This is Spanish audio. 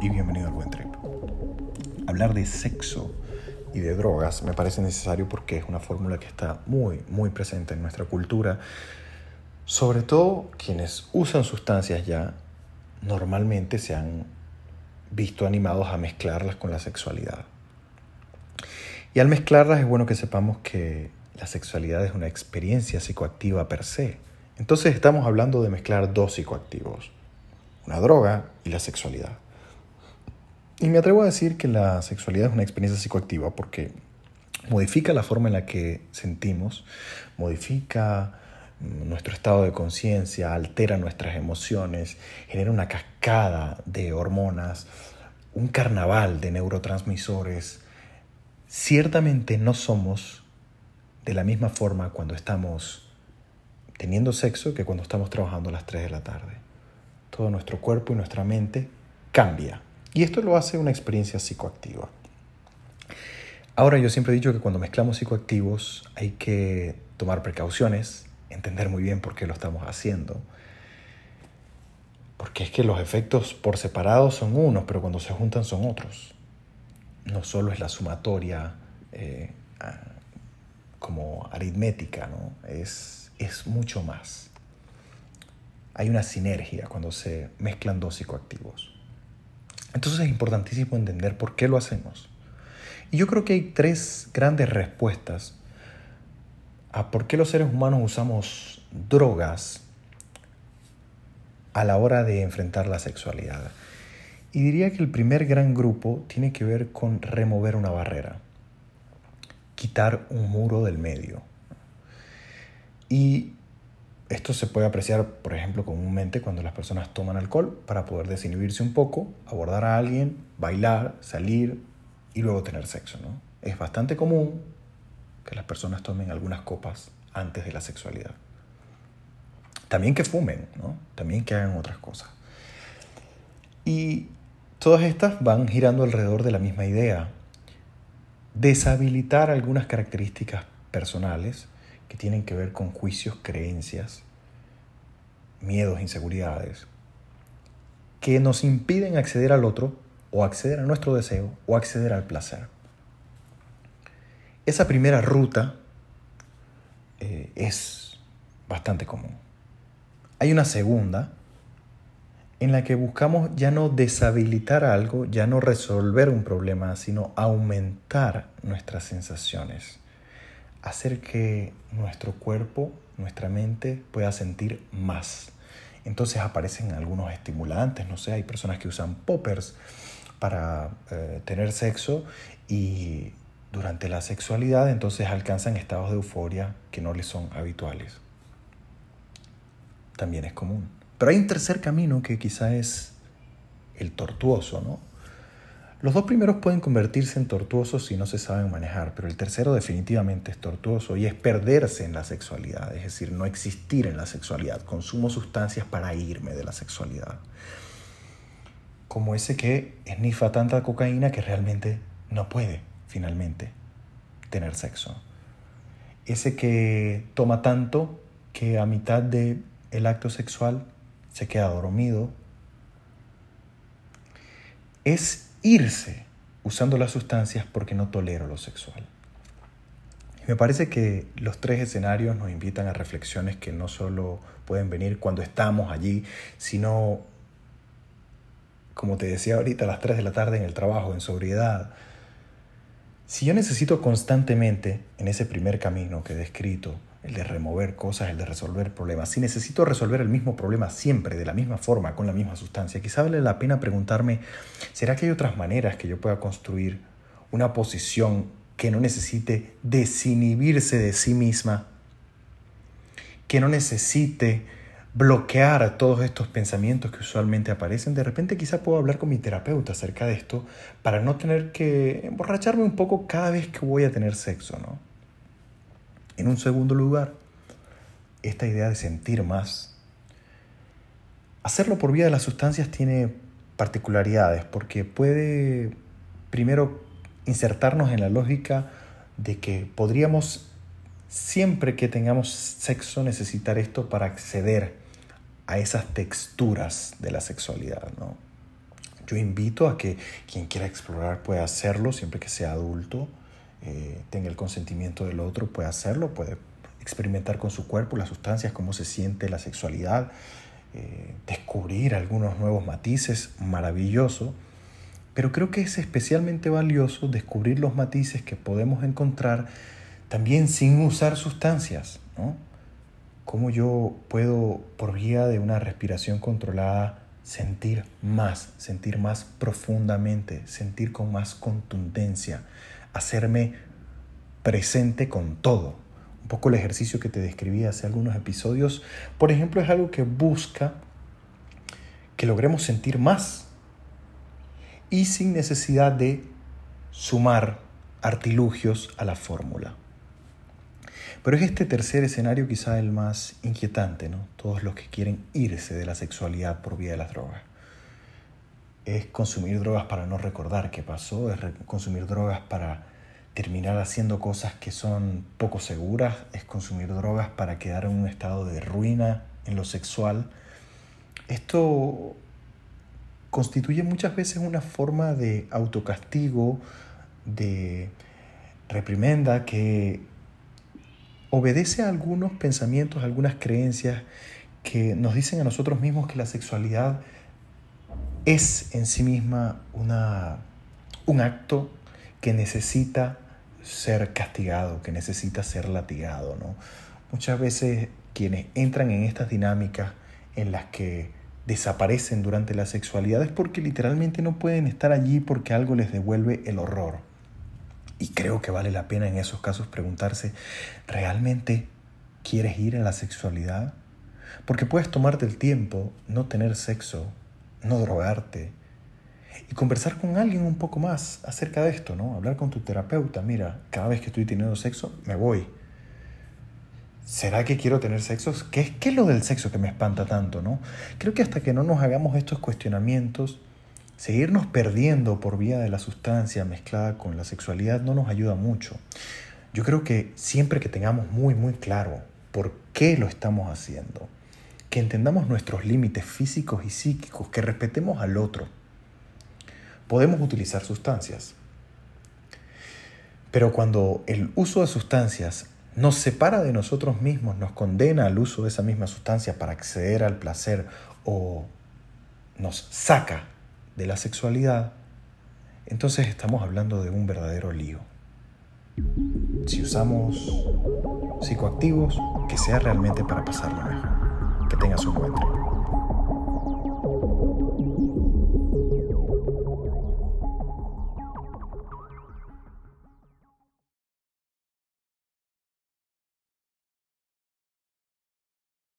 y bienvenido al Buen Trip. Hablar de sexo y de drogas me parece necesario porque es una fórmula que está muy, muy presente en nuestra cultura. Sobre todo quienes usan sustancias ya normalmente se han visto animados a mezclarlas con la sexualidad. Y al mezclarlas es bueno que sepamos que la sexualidad es una experiencia psicoactiva per se. Entonces estamos hablando de mezclar dos psicoactivos, una droga y la sexualidad. Y me atrevo a decir que la sexualidad es una experiencia psicoactiva porque modifica la forma en la que sentimos, modifica mm, nuestro estado de conciencia, altera nuestras emociones, genera una cascada de hormonas, un carnaval de neurotransmisores. Ciertamente no somos de la misma forma cuando estamos teniendo sexo que cuando estamos trabajando a las 3 de la tarde. Todo nuestro cuerpo y nuestra mente cambia. Y esto lo hace una experiencia psicoactiva. Ahora yo siempre he dicho que cuando mezclamos psicoactivos hay que tomar precauciones, entender muy bien por qué lo estamos haciendo. Porque es que los efectos por separado son unos, pero cuando se juntan son otros. No solo es la sumatoria eh, como aritmética, ¿no? es, es mucho más. Hay una sinergia cuando se mezclan dos psicoactivos. Entonces es importantísimo entender por qué lo hacemos. Y yo creo que hay tres grandes respuestas a por qué los seres humanos usamos drogas a la hora de enfrentar la sexualidad. Y diría que el primer gran grupo tiene que ver con remover una barrera, quitar un muro del medio. Y esto se puede apreciar, por ejemplo, comúnmente cuando las personas toman alcohol para poder desinhibirse un poco, abordar a alguien, bailar, salir y luego tener sexo. ¿no? Es bastante común que las personas tomen algunas copas antes de la sexualidad. También que fumen, ¿no? también que hagan otras cosas. Y todas estas van girando alrededor de la misma idea. Deshabilitar algunas características personales que tienen que ver con juicios, creencias, miedos, inseguridades, que nos impiden acceder al otro o acceder a nuestro deseo o acceder al placer. Esa primera ruta eh, es bastante común. Hay una segunda en la que buscamos ya no deshabilitar algo, ya no resolver un problema, sino aumentar nuestras sensaciones hacer que nuestro cuerpo, nuestra mente pueda sentir más. Entonces aparecen algunos estimulantes, no sé, hay personas que usan poppers para eh, tener sexo y durante la sexualidad entonces alcanzan estados de euforia que no les son habituales. También es común. Pero hay un tercer camino que quizá es el tortuoso, ¿no? Los dos primeros pueden convertirse en tortuosos si no se saben manejar, pero el tercero definitivamente es tortuoso y es perderse en la sexualidad, es decir, no existir en la sexualidad. Consumo sustancias para irme de la sexualidad. Como ese que esnifa tanta cocaína que realmente no puede, finalmente, tener sexo. Ese que toma tanto que a mitad del el acto sexual se queda dormido. Es irse usando las sustancias porque no tolero lo sexual. me parece que los tres escenarios nos invitan a reflexiones que no solo pueden venir cuando estamos allí, sino, como te decía ahorita, a las 3 de la tarde en el trabajo, en sobriedad. Si yo necesito constantemente, en ese primer camino que he descrito, el de remover cosas, el de resolver problemas. Si necesito resolver el mismo problema siempre, de la misma forma, con la misma sustancia, quizá vale la pena preguntarme, ¿será que hay otras maneras que yo pueda construir una posición que no necesite desinhibirse de sí misma, que no necesite bloquear todos estos pensamientos que usualmente aparecen? De repente quizá puedo hablar con mi terapeuta acerca de esto para no tener que emborracharme un poco cada vez que voy a tener sexo, ¿no? En un segundo lugar, esta idea de sentir más. Hacerlo por vía de las sustancias tiene particularidades porque puede, primero, insertarnos en la lógica de que podríamos, siempre que tengamos sexo, necesitar esto para acceder a esas texturas de la sexualidad. ¿no? Yo invito a que quien quiera explorar pueda hacerlo siempre que sea adulto, eh, tenga el consentimiento del otro, puede hacerlo, puede experimentar con su cuerpo las sustancias, cómo se siente la sexualidad, eh, descubrir algunos nuevos matices, maravilloso. Pero creo que es especialmente valioso descubrir los matices que podemos encontrar también sin usar sustancias, ¿no? Cómo yo puedo, por vía de una respiración controlada, sentir más, sentir más profundamente, sentir con más contundencia, hacerme presente con todo. Un poco el ejercicio que te describí hace algunos episodios, por ejemplo, es algo que busca que logremos sentir más y sin necesidad de sumar artilugios a la fórmula. Pero es este tercer escenario quizá el más inquietante, ¿no? Todos los que quieren irse de la sexualidad por vía de las drogas. Es consumir drogas para no recordar qué pasó, es consumir drogas para terminar haciendo cosas que son poco seguras, es consumir drogas para quedar en un estado de ruina en lo sexual. Esto constituye muchas veces una forma de autocastigo, de reprimenda que obedece a algunos pensamientos, algunas creencias que nos dicen a nosotros mismos que la sexualidad es en sí misma una, un acto que necesita ser castigado, que necesita ser latigado. ¿no? Muchas veces quienes entran en estas dinámicas en las que desaparecen durante la sexualidad es porque literalmente no pueden estar allí porque algo les devuelve el horror. Y creo que vale la pena en esos casos preguntarse, ¿realmente quieres ir a la sexualidad? Porque puedes tomarte el tiempo, no tener sexo, no drogarte y conversar con alguien un poco más acerca de esto, ¿no? Hablar con tu terapeuta, mira, cada vez que estoy teniendo sexo, me voy. ¿Será que quiero tener sexo? ¿Qué es, ¿Qué lo del sexo que me espanta tanto, no? Creo que hasta que no nos hagamos estos cuestionamientos, Seguirnos perdiendo por vía de la sustancia mezclada con la sexualidad no nos ayuda mucho. Yo creo que siempre que tengamos muy, muy claro por qué lo estamos haciendo, que entendamos nuestros límites físicos y psíquicos, que respetemos al otro, podemos utilizar sustancias. Pero cuando el uso de sustancias nos separa de nosotros mismos, nos condena al uso de esa misma sustancia para acceder al placer o nos saca de la sexualidad, entonces estamos hablando de un verdadero lío. Si usamos psicoactivos, que sea realmente para pasarlo mejor. Que tengas un buen.